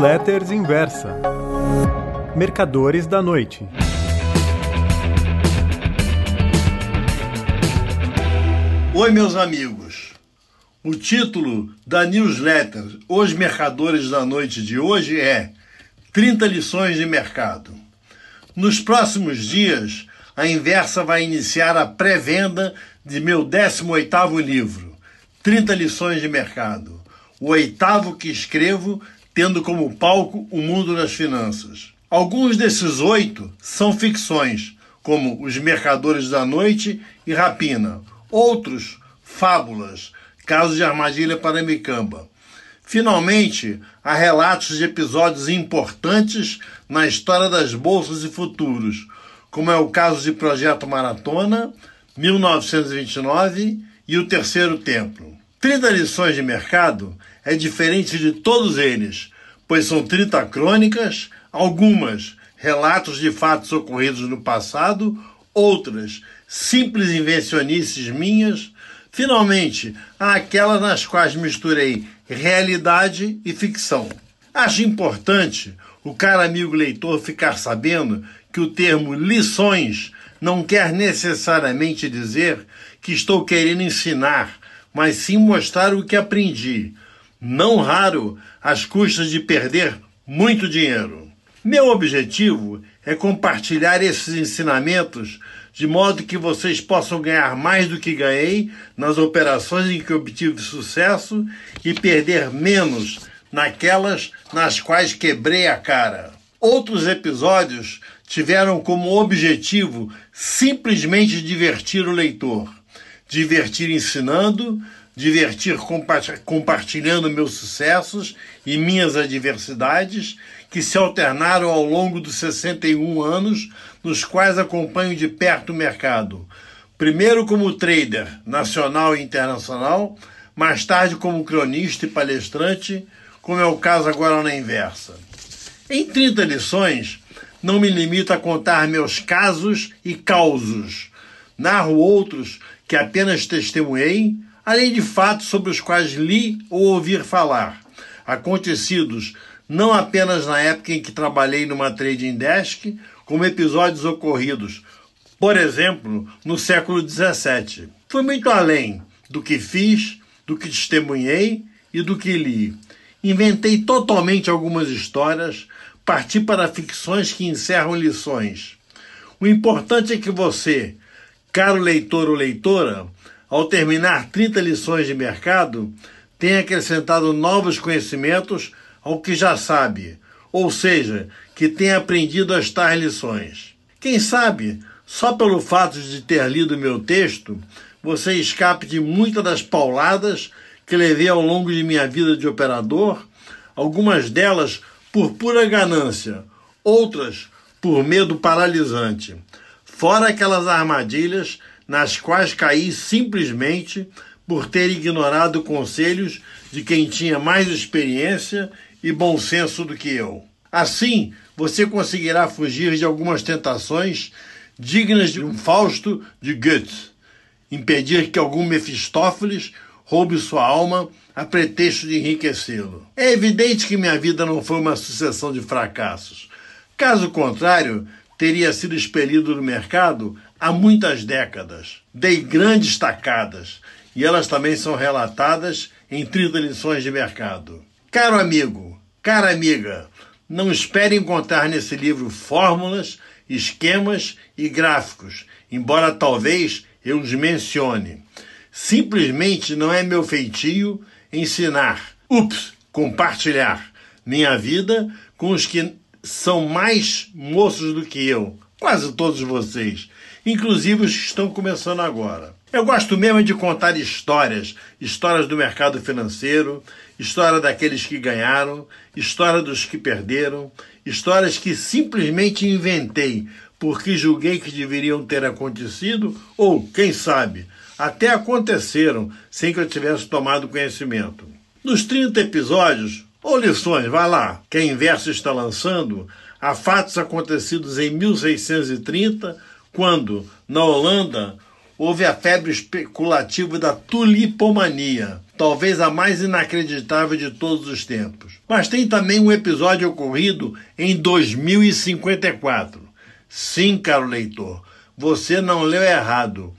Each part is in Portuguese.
Newsletters Inversa. Mercadores da Noite. Oi, meus amigos. O título da newsletter Os Mercadores da Noite de hoje é 30 lições de mercado. Nos próximos dias, a Inversa vai iniciar a pré-venda de meu 18º livro, 30 lições de mercado, o oitavo que escrevo tendo como palco o mundo das finanças. Alguns desses oito são ficções, como Os Mercadores da Noite e Rapina. Outros, fábulas, casos de armadilha para Micamba. Finalmente, há relatos de episódios importantes na história das bolsas e futuros, como é o caso de Projeto Maratona, 1929 e o Terceiro Templo. 30 lições de mercado é diferente de todos eles, pois são 30 crônicas, algumas relatos de fatos ocorridos no passado, outras simples invencionices minhas. Finalmente, há aquelas nas quais misturei realidade e ficção. Acho importante o cara amigo leitor ficar sabendo que o termo lições não quer necessariamente dizer que estou querendo ensinar, mas sim mostrar o que aprendi, não raro às custas de perder muito dinheiro. Meu objetivo é compartilhar esses ensinamentos de modo que vocês possam ganhar mais do que ganhei nas operações em que obtive sucesso e perder menos naquelas nas quais quebrei a cara. Outros episódios tiveram como objetivo simplesmente divertir o leitor, divertir ensinando, divertir compartilhando meus sucessos e minhas adversidades, que se alternaram ao longo dos 61 anos nos quais acompanho de perto o mercado. Primeiro como trader nacional e internacional, mais tarde como cronista e palestrante, como é o caso agora na inversa. Em 30 lições, não me limito a contar meus casos e causos. Narro outros que apenas testemunhei, além de fatos sobre os quais li ou ouvi falar, acontecidos não apenas na época em que trabalhei numa trading desk, como episódios ocorridos, por exemplo, no século XVII. Foi muito além do que fiz, do que testemunhei e do que li. Inventei totalmente algumas histórias, parti para ficções que encerram lições. O importante é que você, caro leitor ou leitora, ao terminar 30 lições de mercado, tenha acrescentado novos conhecimentos ao que já sabe, ou seja, que tenha aprendido as tais lições. Quem sabe, só pelo fato de ter lido meu texto, você escape de muitas das pauladas que levei ao longo de minha vida de operador, algumas delas por pura ganância, outras por medo paralisante. Fora aquelas armadilhas nas quais caí simplesmente por ter ignorado conselhos de quem tinha mais experiência e bom senso do que eu. Assim, você conseguirá fugir de algumas tentações dignas de um Fausto de Goethe, impedir que algum Mefistófeles roube sua alma a pretexto de enriquecê-lo. É evidente que minha vida não foi uma sucessão de fracassos. Caso contrário, teria sido expelido do mercado há muitas décadas. Dei grandes tacadas e elas também são relatadas em 30 lições de mercado. Caro amigo, cara amiga, não espere encontrar nesse livro fórmulas, esquemas e gráficos, embora talvez eu os mencione. Simplesmente não é meu feitio ensinar, ups, compartilhar minha vida com os que são mais moços do que eu, quase todos vocês, inclusive os que estão começando agora. Eu gosto mesmo de contar histórias, histórias do mercado financeiro, história daqueles que ganharam, história dos que perderam, histórias que simplesmente inventei porque julguei que deveriam ter acontecido ou, quem sabe, até aconteceram sem que eu tivesse tomado conhecimento. Nos 30 episódios, ou lições, vá lá, que a Inverso está lançando, há fatos acontecidos em 1630, quando, na Holanda, houve a febre especulativa da tulipomania, talvez a mais inacreditável de todos os tempos. Mas tem também um episódio ocorrido em 2054. Sim, caro leitor, você não leu errado.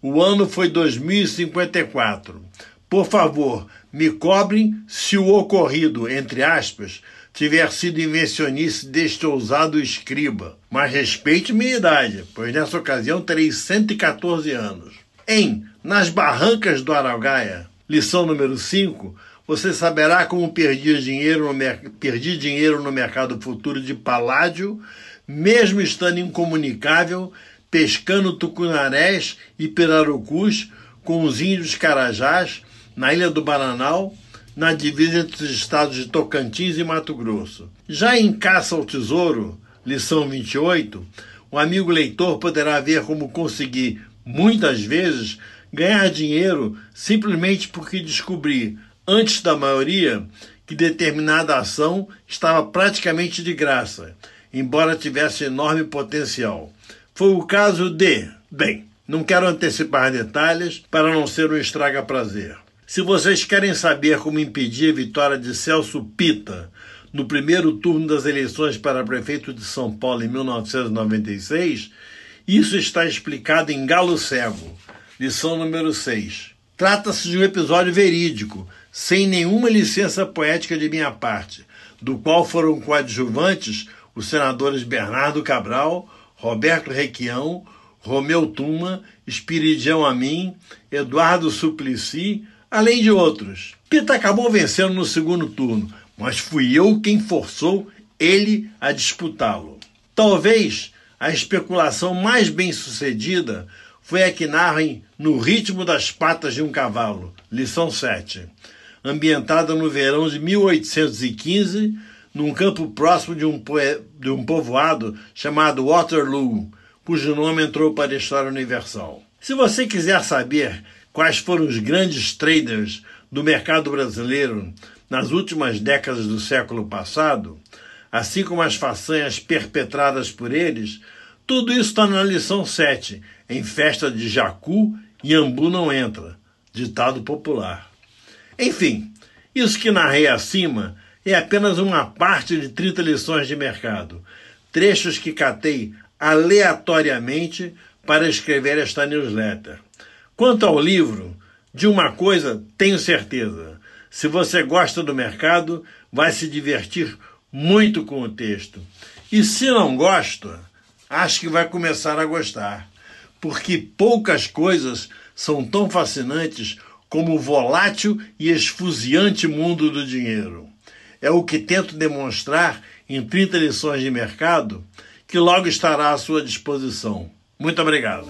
O ano foi 2054. Por favor, me cobrem se o ocorrido, entre aspas, tiver sido invencionice deste ousado escriba. Mas respeite minha idade, pois nessa ocasião terei 114 anos. Em Nas Barrancas do Araugaia, lição número 5, você saberá como perdi dinheiro, no, perdi dinheiro no mercado futuro de paládio, mesmo estando incomunicável, pescando tucunarés e pirarucus com os índios carajás na ilha do Bananal, na divisa entre os estados de Tocantins e Mato Grosso. Já em Caça ao Tesouro, lição 28, o amigo leitor poderá ver como consegui, muitas vezes, ganhar dinheiro simplesmente porque descobri antes da maioria, que determinada ação estava praticamente de graça, embora tivesse enorme potencial. Foi o caso de. Bem, não quero antecipar detalhes para não ser um estraga-prazer. Se vocês querem saber como impedir a vitória de Celso Pita no primeiro turno das eleições para prefeito de São Paulo em 1996, isso está explicado em Galo Cego, lição número 6. Trata-se de um episódio verídico, sem nenhuma licença poética de minha parte, do qual foram coadjuvantes os senadores Bernardo Cabral, Roberto Requião, Romeu Tuma, Espiridião Amin, Eduardo Suplicy, além de outros. Pita acabou vencendo no segundo turno, mas fui eu quem forçou ele a disputá-lo. Talvez a especulação mais bem sucedida foi a que narrem No Ritmo das Patas de um Cavalo, lição 7 ambientada no verão de 1815, num campo próximo de um, de um povoado chamado Waterloo, cujo nome entrou para a história universal. Se você quiser saber quais foram os grandes traders do mercado brasileiro nas últimas décadas do século passado, assim como as façanhas perpetradas por eles, tudo isso está na lição 7, em festa de Jacu, Iambu não entra, ditado popular. Enfim, isso que narrei acima é apenas uma parte de 30 lições de mercado, trechos que catei aleatoriamente para escrever esta newsletter. Quanto ao livro, de uma coisa tenho certeza: se você gosta do mercado, vai se divertir muito com o texto. E se não gosta, acho que vai começar a gostar, porque poucas coisas são tão fascinantes como o volátil e esfuziante mundo do dinheiro. É o que tento demonstrar em 30 lições de mercado, que logo estará à sua disposição. Muito obrigado.